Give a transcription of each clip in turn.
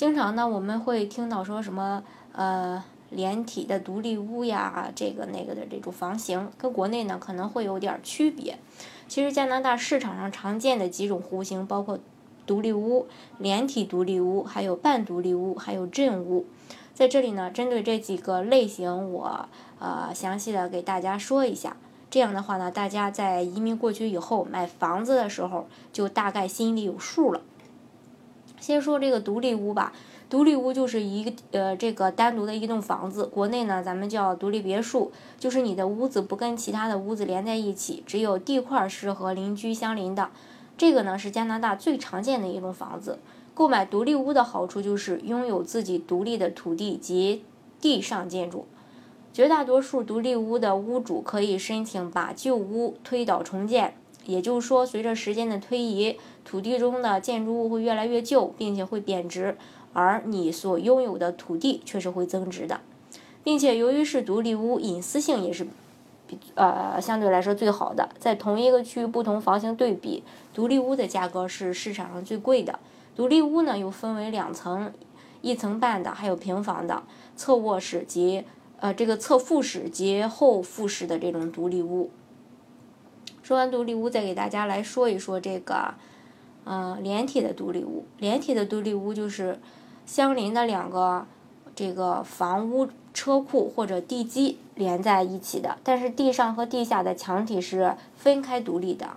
经常呢，我们会听到说什么呃连体的独立屋呀，这个那个的这种房型，跟国内呢可能会有点区别。其实加拿大市场上常见的几种户型包括独立屋、连体独立屋，还有半独立屋，还有镇屋。在这里呢，针对这几个类型，我呃详细的给大家说一下。这样的话呢，大家在移民过去以后买房子的时候，就大概心里有数了。先说这个独立屋吧，独立屋就是一个呃这个单独的一栋房子，国内呢咱们叫独立别墅，就是你的屋子不跟其他的屋子连在一起，只有地块是和邻居相邻的。这个呢是加拿大最常见的一种房子。购买独立屋的好处就是拥有自己独立的土地及地上建筑。绝大多数独立屋的屋主可以申请把旧屋推倒重建。也就是说，随着时间的推移，土地中的建筑物会越来越旧，并且会贬值，而你所拥有的土地却是会增值的，并且由于是独立屋，隐私性也是比呃相对来说最好的。在同一个区域不同房型对比，独立屋的价格是市场上最贵的。独立屋呢又分为两层，一层半的，还有平房的，侧卧室及呃这个侧复式及后复式的这种独立屋。说完独立屋，再给大家来说一说这个，嗯，连体的独立屋。连体的独立屋就是相邻的两个这个房屋车库或者地基连在一起的，但是地上和地下的墙体是分开独立的。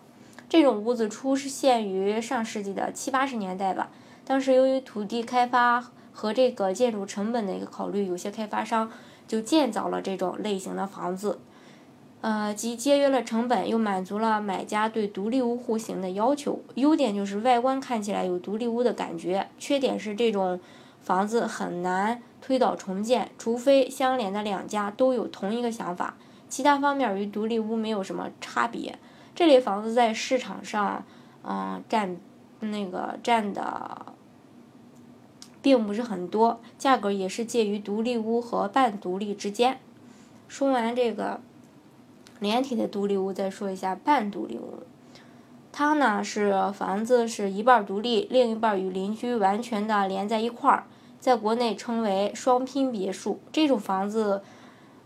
这种屋子出现于上世纪的七八十年代吧。当时由于土地开发和这个建筑成本的一个考虑，有些开发商就建造了这种类型的房子。呃，既节约了成本，又满足了买家对独立屋户型的要求。优点就是外观看起来有独立屋的感觉，缺点是这种房子很难推倒重建，除非相连的两家都有同一个想法。其他方面与独立屋没有什么差别。这类房子在市场上，嗯，占那个占的并不是很多，价格也是介于独立屋和半独立之间。说完这个。连体的独立屋，再说一下半独立屋。它呢是房子是一半独立，另一半与邻居完全的连在一块儿，在国内称为双拼别墅。这种房子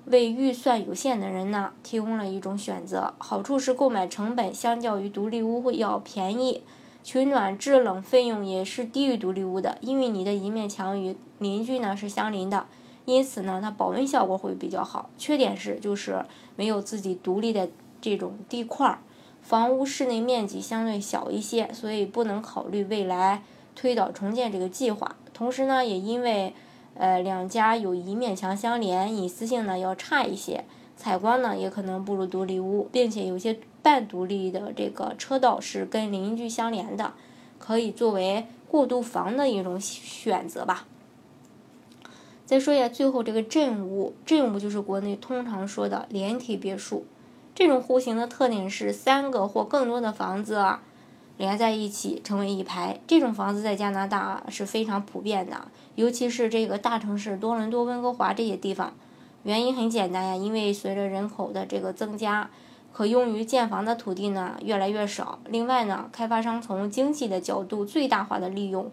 为预算有限的人呢提供了一种选择。好处是购买成本相较于独立屋会要便宜，取暖制冷费用也是低于独立屋的，因为你的一面墙与邻居呢是相邻的。因此呢，它保温效果会比较好。缺点是就是没有自己独立的这种地块儿，房屋室内面积相对小一些，所以不能考虑未来推倒重建这个计划。同时呢，也因为呃两家有一面墙相连，隐私性呢要差一些，采光呢也可能不如独立屋，并且有些半独立的这个车道是跟邻居相连的，可以作为过渡房的一种选择吧。再说一下最后这个镇屋，镇屋就是国内通常说的连体别墅。这种户型的特点是三个或更多的房子啊连在一起成为一排。这种房子在加拿大是非常普遍的，尤其是这个大城市多伦多、温哥华这些地方。原因很简单呀，因为随着人口的这个增加，可用于建房的土地呢越来越少。另外呢，开发商从经济的角度最大化的利用。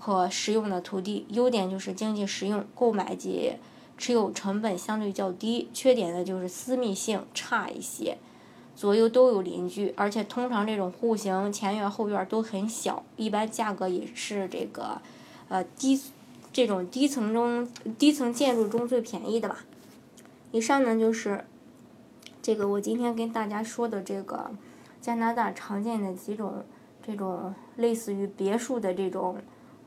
可使用的土地，优点就是经济实用，购买及持有成本相对较低；缺点呢就是私密性差一些，左右都有邻居，而且通常这种户型前院后院都很小，一般价格也是这个，呃低，这种低层中低层建筑中最便宜的吧。以上呢就是这个我今天跟大家说的这个加拿大常见的几种这种类似于别墅的这种。